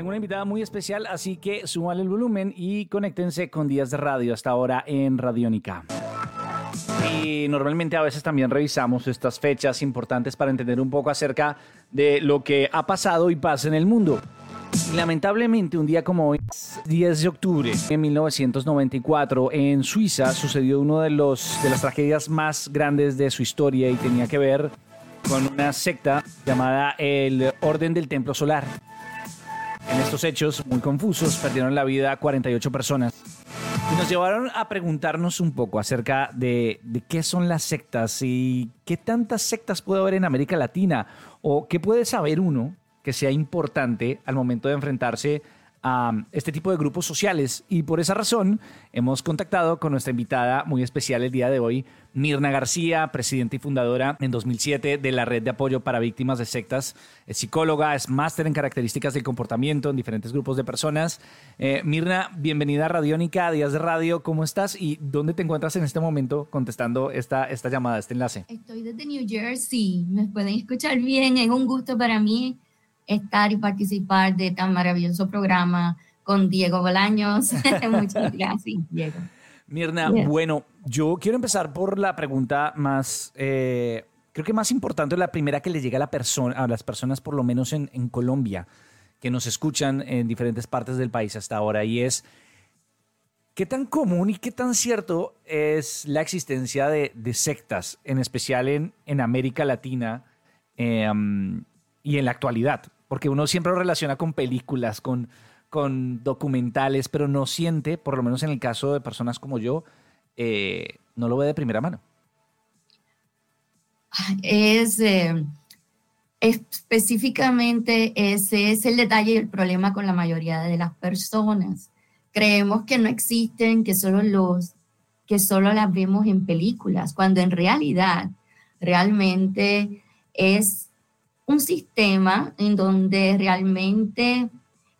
Tengo una invitada muy especial, así que súbale el volumen y conéctense con Días de Radio hasta ahora en Radiónica. Y normalmente a veces también revisamos estas fechas importantes para entender un poco acerca de lo que ha pasado y pasa en el mundo. Lamentablemente, un día como hoy, 10 de octubre de 1994, en Suiza sucedió uno de, los, de las tragedias más grandes de su historia y tenía que ver con una secta llamada el Orden del Templo Solar. En estos hechos muy confusos perdieron la vida 48 personas. Y nos llevaron a preguntarnos un poco acerca de, de, qué son las sectas y qué tantas sectas puede haber en América Latina o qué puede saber uno que sea importante al momento de enfrentarse a este tipo de grupos sociales. Y por esa razón hemos contactado con nuestra invitada muy especial el día de hoy, Mirna García, presidenta y fundadora en 2007 de la Red de Apoyo para Víctimas de Sectas. Es psicóloga, es máster en características del comportamiento en diferentes grupos de personas. Eh, Mirna, bienvenida a Radiónica, a Días de Radio. ¿Cómo estás y dónde te encuentras en este momento contestando esta, esta llamada, este enlace? Estoy desde New Jersey. Me pueden escuchar bien. Es un gusto para mí estar y participar de tan maravilloso programa con Diego Bolaños. Muchas gracias, Diego. Mirna, bueno, yo quiero empezar por la pregunta más, eh, creo que más importante, la primera que le llega a, la persona, a las personas, por lo menos en, en, Colombia, que nos escuchan en diferentes partes del país hasta ahora, y es, ¿qué tan común y qué tan cierto es la existencia de, de sectas, en especial en, en América Latina eh, um, y en la actualidad? Porque uno siempre lo relaciona con películas, con, con documentales, pero no siente, por lo menos en el caso de personas como yo, eh, no lo ve de primera mano. Es eh, específicamente ese es el detalle y el problema con la mayoría de las personas. Creemos que no existen, que solo los que solo las vemos en películas, cuando en realidad realmente es un sistema en donde realmente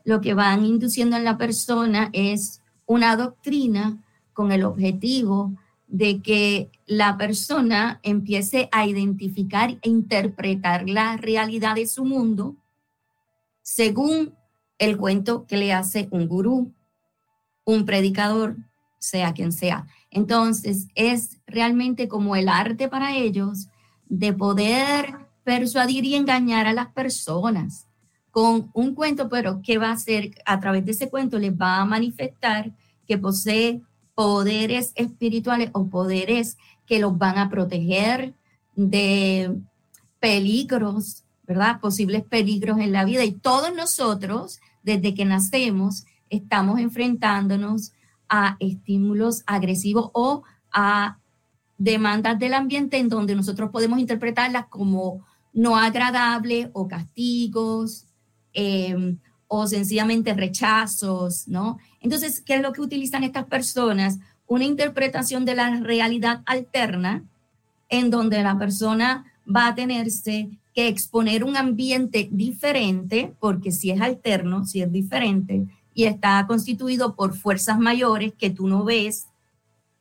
lo que van induciendo en la persona es una doctrina con el objetivo de que la persona empiece a identificar e interpretar la realidad de su mundo según el cuento que le hace un gurú, un predicador, sea quien sea. Entonces, es realmente como el arte para ellos de poder persuadir y engañar a las personas con un cuento, pero que va a hacer a través de ese cuento les va a manifestar que posee poderes espirituales o poderes que los van a proteger de peligros, ¿verdad? Posibles peligros en la vida. Y todos nosotros, desde que nacemos, estamos enfrentándonos a estímulos agresivos o a demandas del ambiente en donde nosotros podemos interpretarlas como no agradable o castigos em, o sencillamente rechazos, ¿no? Entonces, ¿qué es lo que utilizan estas personas? Una interpretación de la realidad alterna en donde la persona va a tenerse que exponer un ambiente diferente, porque si es alterno, si es diferente, y está constituido por fuerzas mayores que tú no ves,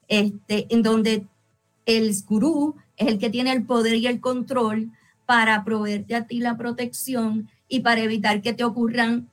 este, en donde el gurú es el que tiene el poder y el control para proveerte a ti la protección y para evitar que te ocurran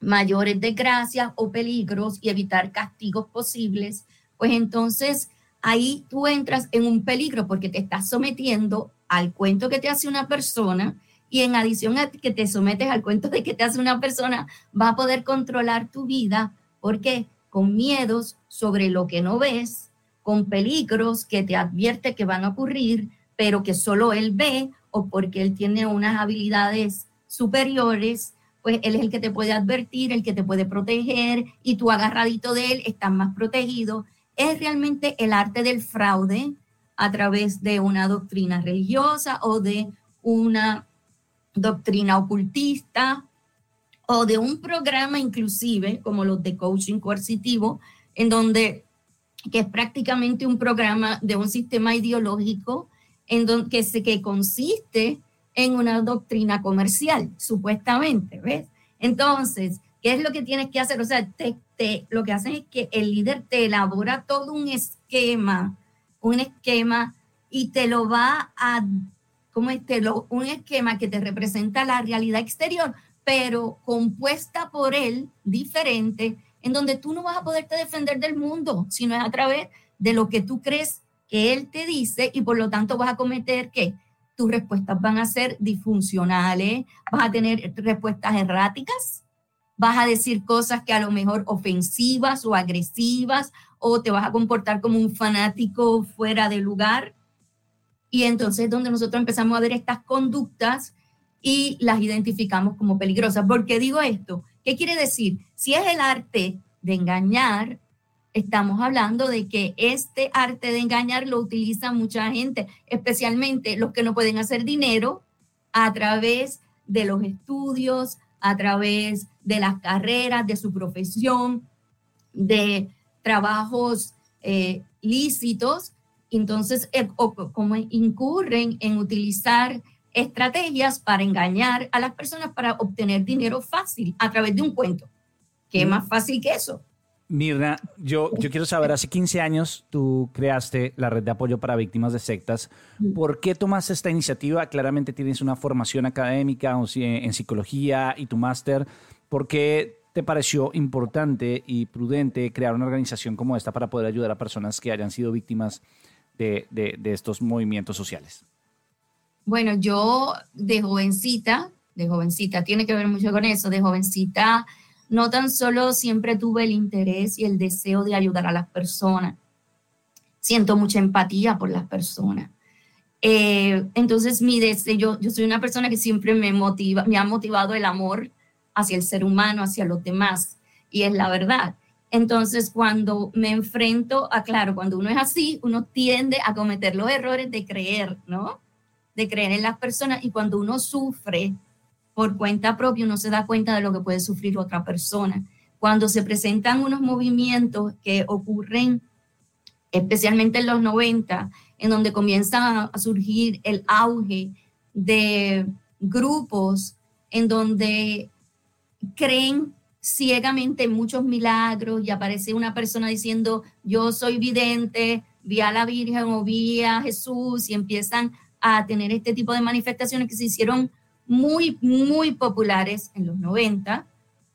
mayores desgracias o peligros y evitar castigos posibles, pues entonces ahí tú entras en un peligro porque te estás sometiendo al cuento que te hace una persona y en adición a que te sometes al cuento de que te hace una persona, va a poder controlar tu vida. Porque con miedos sobre lo que no ves, con peligros que te advierte que van a ocurrir, pero que solo él ve o porque él tiene unas habilidades superiores, pues él es el que te puede advertir, el que te puede proteger y tú agarradito de él estás más protegido. Es realmente el arte del fraude a través de una doctrina religiosa o de una doctrina ocultista o de un programa inclusive como los de coaching coercitivo, en donde que es prácticamente un programa de un sistema ideológico en donde, que, se, que consiste en una doctrina comercial, supuestamente, ¿ves? Entonces, ¿qué es lo que tienes que hacer? O sea, te, te, lo que hacen es que el líder te elabora todo un esquema, un esquema y te lo va a, ¿cómo es? Te lo, un esquema que te representa la realidad exterior, pero compuesta por él, diferente, en donde tú no vas a poderte defender del mundo, sino es a través de lo que tú crees que él te dice y por lo tanto vas a cometer que tus respuestas van a ser disfuncionales, vas a tener respuestas erráticas, vas a decir cosas que a lo mejor ofensivas o agresivas o te vas a comportar como un fanático fuera de lugar. Y entonces es donde nosotros empezamos a ver estas conductas y las identificamos como peligrosas. ¿Por qué digo esto? ¿Qué quiere decir? Si es el arte de engañar, estamos hablando de que este arte de engañar lo utiliza mucha gente, especialmente los que no pueden hacer dinero a través de los estudios, a través de las carreras, de su profesión, de trabajos eh, lícitos. Entonces, eh, como incurren en utilizar estrategias para engañar a las personas para obtener dinero fácil a través de un cuento. ¿Qué mm. más fácil que eso? Mirna, yo, yo quiero saber, hace 15 años tú creaste la red de apoyo para víctimas de sectas. Mm. ¿Por qué tomaste esta iniciativa? Claramente tienes una formación académica en psicología y tu máster. ¿Por qué te pareció importante y prudente crear una organización como esta para poder ayudar a personas que hayan sido víctimas de, de estos movimientos sociales? Bueno, yo de jovencita, de jovencita, tiene que ver mucho con eso, de jovencita, no tan solo siempre tuve el interés y el deseo de ayudar a las personas, siento mucha empatía por las personas. Eh, entonces, mi deseo, yo, soy una persona que siempre me motiva, me ha motivado el amor hacia el ser humano, hacia los demás, y es la verdad. Entonces, cuando me enfrento a, claro, cuando uno es así, uno tiende a cometer los errores de creer, ¿no? de creer en las personas y cuando uno sufre por cuenta propia, uno se da cuenta de lo que puede sufrir otra persona. Cuando se presentan unos movimientos que ocurren especialmente en los 90, en donde comienza a surgir el auge de grupos en donde creen ciegamente muchos milagros y aparece una persona diciendo, yo soy vidente, vi a la Virgen o vi a Jesús y empiezan a tener este tipo de manifestaciones que se hicieron muy, muy populares en los 90,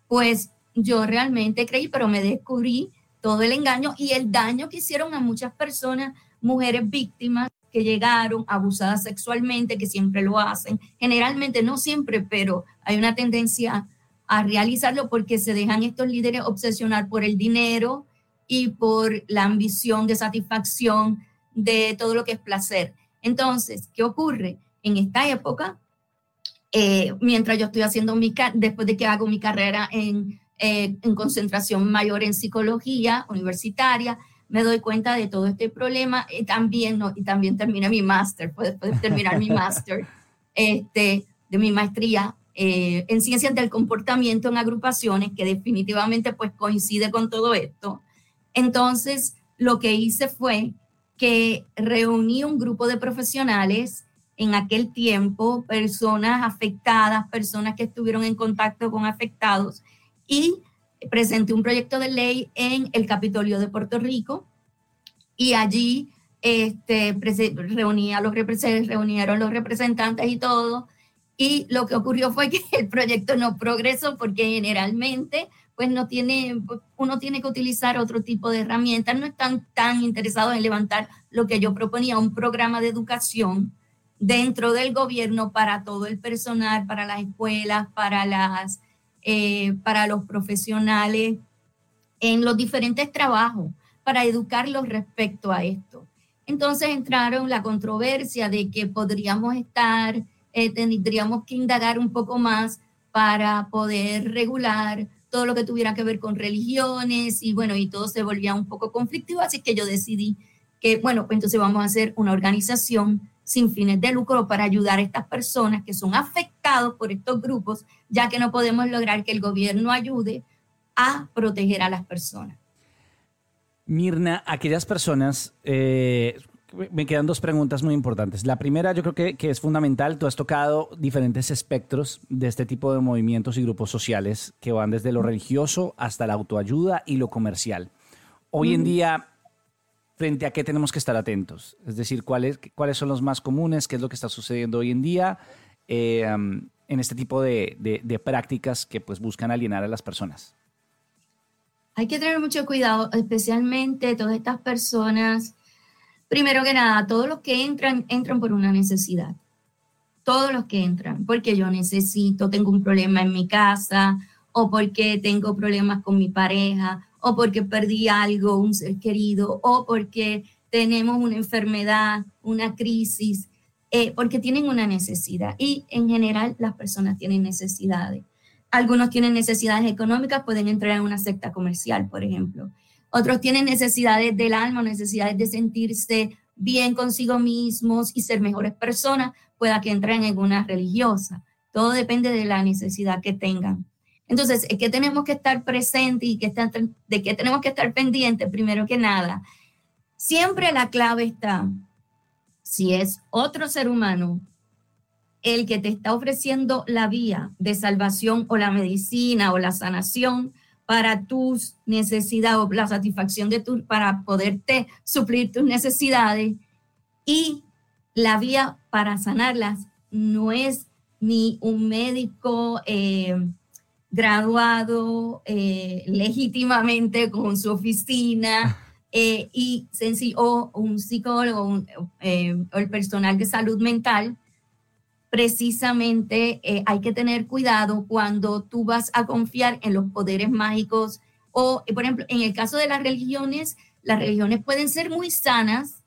pues yo realmente creí, pero me descubrí todo el engaño y el daño que hicieron a muchas personas, mujeres víctimas que llegaron abusadas sexualmente, que siempre lo hacen, generalmente no siempre, pero hay una tendencia a realizarlo porque se dejan estos líderes obsesionar por el dinero y por la ambición de satisfacción de todo lo que es placer. Entonces, ¿qué ocurre? En esta época, eh, mientras yo estoy haciendo mi, después de que hago mi carrera en, eh, en concentración mayor en psicología universitaria, me doy cuenta de todo este problema y también, no, y también terminé mi máster, después de terminar mi máster este, de mi maestría eh, en ciencias del comportamiento en agrupaciones, que definitivamente pues coincide con todo esto. Entonces, lo que hice fue que reuní un grupo de profesionales en aquel tiempo, personas afectadas, personas que estuvieron en contacto con afectados, y presenté un proyecto de ley en el Capitolio de Puerto Rico, y allí este, reuní a los, reunieron los representantes y todo, y lo que ocurrió fue que el proyecto no progresó porque generalmente pues no tiene, uno tiene que utilizar otro tipo de herramientas, no están tan interesados en levantar lo que yo proponía, un programa de educación dentro del gobierno para todo el personal, para las escuelas, para, las, eh, para los profesionales, en los diferentes trabajos, para educarlos respecto a esto. Entonces entraron la controversia de que podríamos estar, eh, tendríamos que indagar un poco más para poder regular todo lo que tuviera que ver con religiones y bueno, y todo se volvía un poco conflictivo, así que yo decidí que, bueno, pues entonces vamos a hacer una organización sin fines de lucro para ayudar a estas personas que son afectados por estos grupos, ya que no podemos lograr que el gobierno ayude a proteger a las personas. Mirna, aquellas personas, eh, me quedan dos preguntas muy importantes. La primera, yo creo que, que, es fundamental. Tú has tocado diferentes espectros de este tipo de movimientos y grupos sociales que van desde lo religioso hasta la autoayuda y lo comercial. Hoy en día, frente a qué tenemos que estar atentos? Es decir, ¿cuáles, cuáles son los más comunes? ¿Qué es lo que está sucediendo hoy en día? Eh, en este tipo de, prácticas que pues buscan alienar a las personas? Hay que tener mucho cuidado, especialmente todas estas personas. Primero que nada, todos los que entran, entran por una necesidad. Todos los que entran, porque yo necesito, tengo un problema en mi casa, o porque tengo problemas con mi pareja, o porque perdí algo, un ser querido, o porque tenemos una enfermedad, una crisis, eh, porque tienen una necesidad. Y en general las personas tienen necesidades. Algunos tienen necesidades económicas, pueden entrar en una secta comercial, por ejemplo. Otros tienen necesidades del alma, necesidades de sentirse bien consigo mismos y ser mejores personas, pueda que entren en una religiosa. Todo depende de la necesidad que tengan. Entonces, es que tenemos que estar presentes y de qué tenemos que estar pendientes, primero que nada. Siempre la clave está, si es otro ser humano el que te está ofreciendo la vía de salvación o la medicina o la sanación para tus necesidades o la satisfacción de tu, para poderte suplir tus necesidades y la vía para sanarlas no es ni un médico eh, graduado eh, legítimamente con su oficina eh, y o un psicólogo eh, o el personal de salud mental, precisamente hay que tener cuidado cuando tú vas a confiar en los poderes mágicos o, por ejemplo, en el caso de las religiones, las religiones pueden ser muy sanas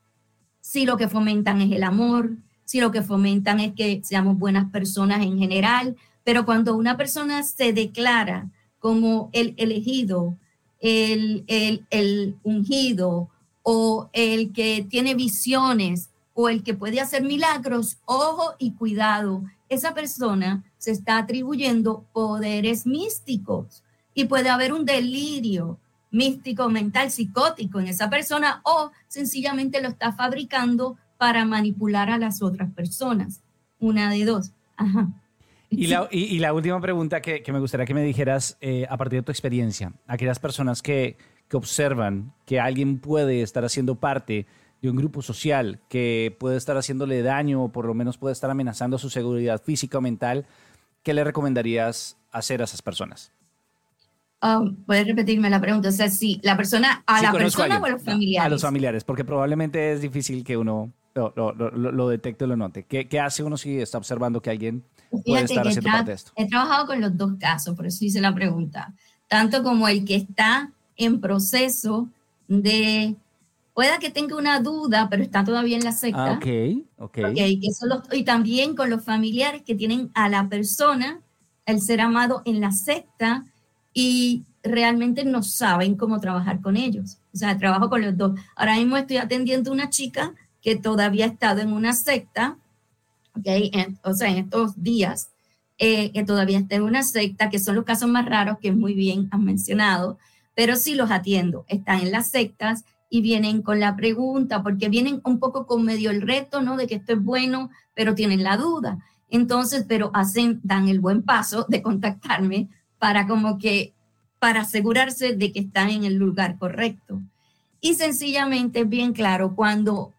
si lo que fomentan es el amor, si lo que fomentan es que seamos buenas personas en general, pero cuando una persona se declara como el elegido, el, ungido o el que tiene visiones o el que puede hacer milagros, ojo y cuidado, esa persona se está atribuyendo poderes místicos y puede haber un delirio místico, mental, psicótico en esa persona o sencillamente lo está fabricando para manipular a las otras personas. Una de dos. Ajá. Y la, y, la última pregunta que, que, me gustaría que me dijeras, eh, a partir de tu experiencia, aquellas personas que, que observan que alguien puede estar haciendo parte de un grupo social, que puede estar haciéndole daño o por lo menos puede estar amenazando su seguridad física o mental, ¿qué le recomendarías hacer a esas personas? Um, ¿Puedes repetirme la pregunta? O sea, si la persona, a la persona o a los familiares. A los familiares, porque probablemente es difícil que uno lo, lo, lo, lo note. ¿Qué, ¿Qué, hace uno si está observando que alguien puede estar haciendo parte de esto? He trabajado con los dos casos, por eso hice la pregunta. Tanto como el que está en proceso de, pueda que tenga una duda, pero está todavía en la secta. Ah, ok, ok. okay y también con los familiares que tienen a la persona, el ser amado en la secta y realmente no saben cómo trabajar con ellos. O sea, trabajo con los dos. Ahora mismo estoy atendiendo a una chica que todavía ha estado en una secta, ¿okay? o sea, en estos días, eh, que todavía está en una secta, que son los casos más raros que muy bien han mencionado, pero sí los atiendo. Están en las sectas y vienen con la pregunta, porque vienen un poco con medio el reto, ¿no? De que esto es bueno, pero tienen la duda. Entonces, pero hacen, dan el buen paso de contactarme para como que, para asegurarse de que están en el lugar correcto. Y sencillamente, bien claro, cuando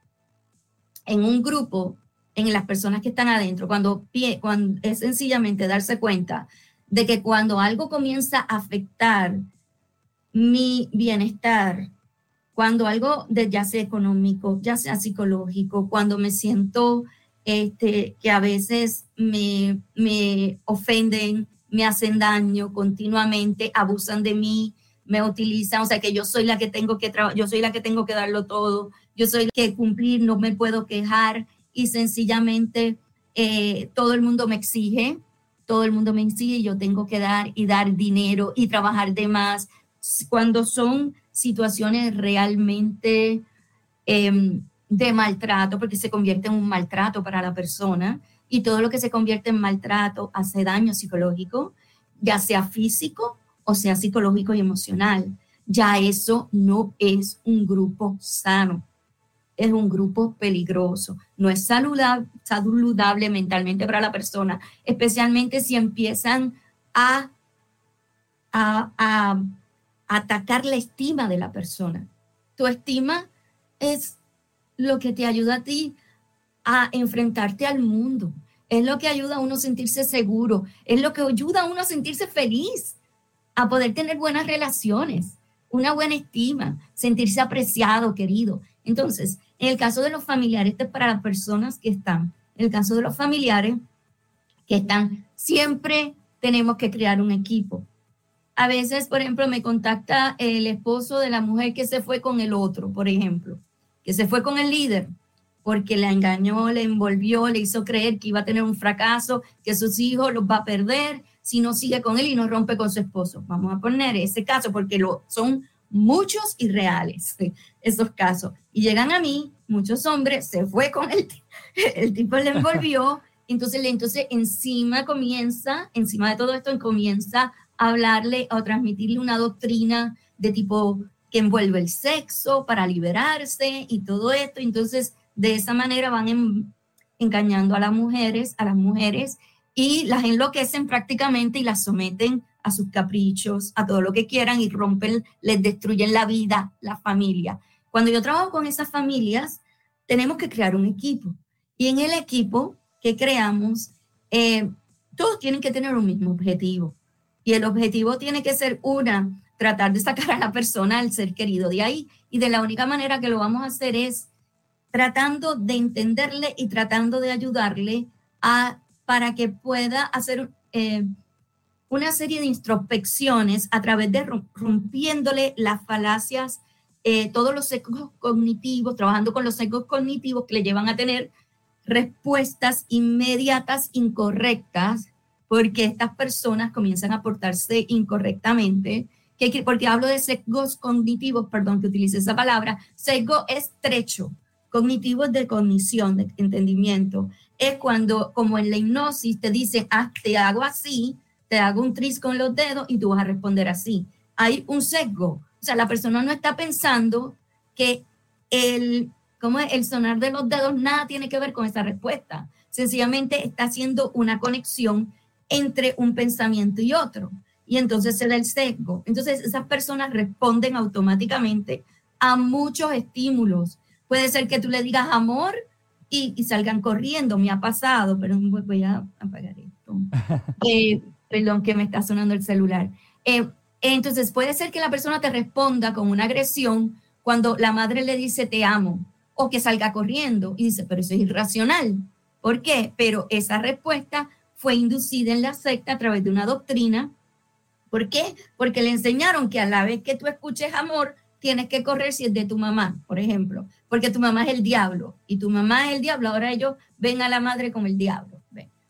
en un grupo, en las personas que están adentro, cuando, cuando es sencillamente darse cuenta de que cuando algo comienza a afectar mi bienestar, cuando algo de, ya sea económico, ya sea psicológico, cuando me siento este, que a veces me, me ofenden, me hacen daño continuamente, abusan de mí, me utilizan, o sea que yo soy la que tengo que yo soy la que tengo que darlo todo, yo soy que cumplir, no me puedo quejar y sencillamente eh, todo el mundo me exige, todo el mundo me exige, yo tengo que dar y dar dinero y trabajar de más. Cuando son situaciones realmente em, de maltrato, porque se convierte en un maltrato para la persona y todo lo que se convierte en maltrato hace daño psicológico, ya sea físico o sea psicológico y emocional. Ya eso no es un grupo sano, es un grupo peligroso. No es saludable, saludable mentalmente para la persona, especialmente si empiezan a, a, a atacar la estima de la persona. Tu estima es lo que te ayuda a ti a enfrentarte al mundo. es lo que ayuda a uno a sentirse seguro, es lo que ayuda a uno a sentirse feliz, a poder tener buenas relaciones, una buena estima, sentirse apreciado, querido. Entonces, en el caso de los familiares, este es para las personas que están, en el caso de los familiares que están, siempre tenemos que crear un equipo. A veces, por ejemplo, me contacta el esposo de la mujer que se fue con el otro, por ejemplo, que se fue con el líder porque la engañó, le envolvió, le hizo creer que iba a tener un fracaso, que sus hijos los va a perder si no sigue con él y no rompe con su esposo. Vamos a poner ese caso porque lo, son muchos y reales esos casos. Y llegan a mí, muchos hombres, se fue con el, el tipo le envolvió, entonces, entonces encima comienza, encima de todo esto, comienza a hablarle o transmitirle una doctrina de tipo que envuelve el sexo para liberarse y todo esto. Entonces, de esa manera van engañando a las mujeres, a las mujeres y las enloquecen prácticamente y las someten a sus caprichos, a todo lo que quieran y rompen, les destruyen la vida, la familia. Cuando yo trabajo con esas familias, tenemos que crear un equipo. Y en el equipo que creamos, eh, todos tienen que tener un mismo objetivo. Y el objetivo tiene que ser una, tratar de sacar a la persona al ser querido de ahí. Y de la única manera que lo vamos a hacer es tratando de entenderle y tratando de ayudarle a, para que pueda hacer eh, una serie de introspecciones a través de rompiéndole las falacias, eh, todos los sesgos cognitivos, trabajando con los sesgos cognitivos que le llevan a tener respuestas inmediatas incorrectas, porque estas personas comienzan a portarse incorrectamente. Que, porque hablo de sesgos cognitivos, perdón que utilice esa palabra, sesgo estrecho, cognitivos de cognición, de entendimiento, es cuando, como en la hipnosis, te dicen, ah, te hago así, te hago un tris con los dedos y tú vas a responder así. Hay un sesgo. O sea, la persona no está pensando que el, como el sonar de los dedos nada tiene que ver con esa respuesta. Sencillamente está haciendo una conexión entre un pensamiento y otro. Y entonces se da el sesgo. Entonces esas personas responden automáticamente a muchos estímulos Puede ser que tú le digas amor y, salgan corriendo. Me ha pasado, pero voy a apagar esto. Eh, perdón, que me está sonando el celular. Eh, entonces, puede ser que la persona te responda con una agresión cuando la madre le dice te amo o que salga corriendo y dice, pero eso es irracional. ¿Por qué? Pero esa respuesta fue inducida en la secta a través de una doctrina. ¿Por qué? Porque le enseñaron que a la vez que tú escuches amor, tienes que correr si es de tu mamá, por ejemplo, porque tu mamá es el diablo y tu mamá es el diablo, ahora ellos ven a la madre como el diablo.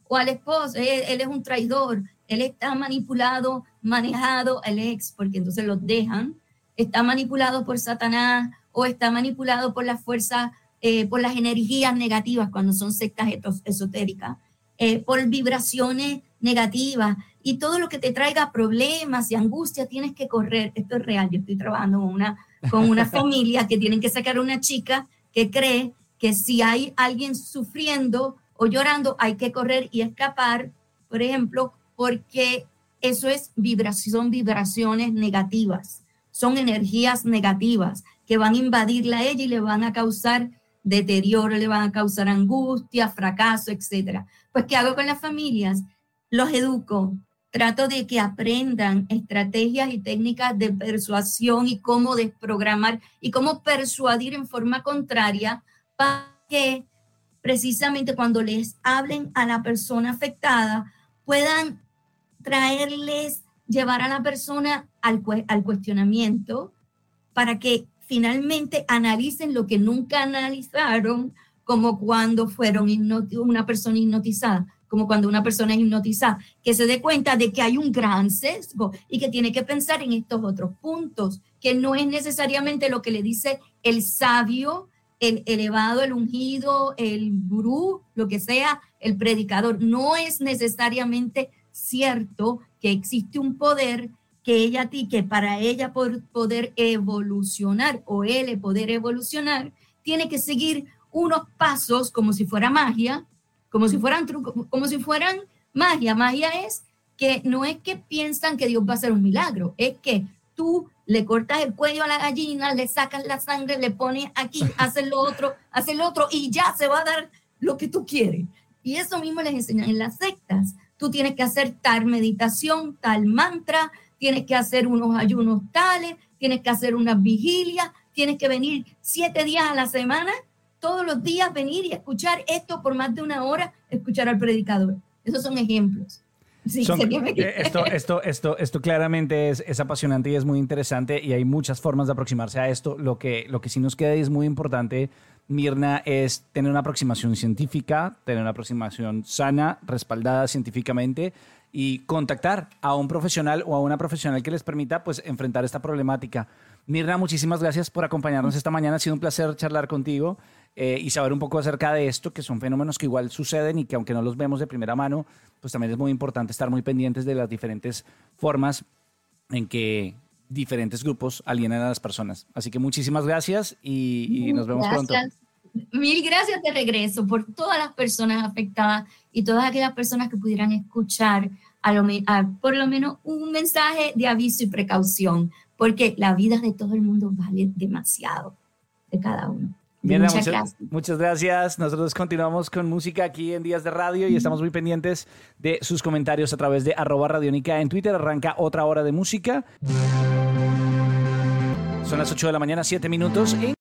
O al esposo, él, es un traidor, él está manipulado, manejado, el ex, porque entonces los dejan, está manipulado por Satanás o está manipulado por las fuerzas, eh, por las energías negativas cuando son sectas esotéricas, eh, por vibraciones negativas. Y todo lo que te traiga problemas y angustia tienes que correr. Esto es real, yo estoy trabajando con una, con una familia que tienen que sacar a una chica que cree que si hay alguien sufriendo o llorando hay que correr y escapar, por ejemplo, porque eso es vibración, son vibraciones negativas, son energías negativas que van a invadirla a ella y le van a causar deterioro, le van a causar angustia, fracaso, etcétera. Pues, ¿qué hago con las familias? Los educo, trato de que aprendan estrategias y técnicas de persuasión y cómo desprogramar y cómo persuadir en forma contraria para que precisamente cuando les hablen a la persona afectada puedan traerles, llevar a la persona al, al cuestionamiento para que finalmente analicen lo que nunca analizaron, como cuando fueron una persona hipnotizada, como cuando una persona es hipnotizada, que se dé cuenta de que hay un gran sesgo y que tiene que pensar en estos otros puntos, que no es necesariamente lo que le dice el sabio, el elevado, el ungido, el gurú, lo que sea, el predicador. No es necesariamente cierto que existe un poder que ella que para ella por poder evolucionar o él poder evolucionar, tiene que seguir unos pasos como si fuera magia, como si fueran trucos, como si fueran magia. Magia es que no es que piensan que Dios va a hacer un milagro, es que tú le cortas el cuello a la gallina, le sacas la sangre, le pones aquí, haces lo otro, haces lo otro y ya se va a dar lo que tú quieres. Y eso mismo les enseñan en las sectas. Tú tienes que hacer tal meditación, tal mantra, tienes que hacer unos ayunos tales, tienes que hacer unas vigilias, tienes que venir siete días a la semana, todos los días venir y escuchar esto por más de una hora, escuchar al predicador. Esos son ejemplos. Eh, esto, esto, esto, esto claramente es, es, apasionante y es muy interesante y hay muchas formas de aproximarse a esto. Lo que, lo que sí nos queda y es muy importante, Mirna, es tener una aproximación científica, tener una aproximación sana, respaldada científicamente y contactar a un profesional o a una profesional que les permita pues enfrentar esta problemática. Mirna, muchísimas gracias por acompañarnos esta mañana. Ha sido un placer charlar contigo eh, y saber un poco acerca de esto, que son fenómenos que igual suceden y que aunque no los vemos de primera mano, pues también es muy importante estar muy pendientes de las diferentes formas en que diferentes grupos alienan a las personas. Así que muchísimas gracias y, nos vemos pronto. Mil gracias de regreso por todas las personas afectadas y todas aquellas personas que pudieran escuchar a lo, por lo menos un mensaje de aviso y precaución, porque la vida de todo el mundo vale demasiado de cada uno muchas, gracias. muchas gracias. Nosotros continuamos con música aquí en Días de Radio y estamos muy pendientes de sus comentarios a través de arroba radiónica en Twitter. Arranca otra hora de música. Son las 8 de la mañana, 7 minutos en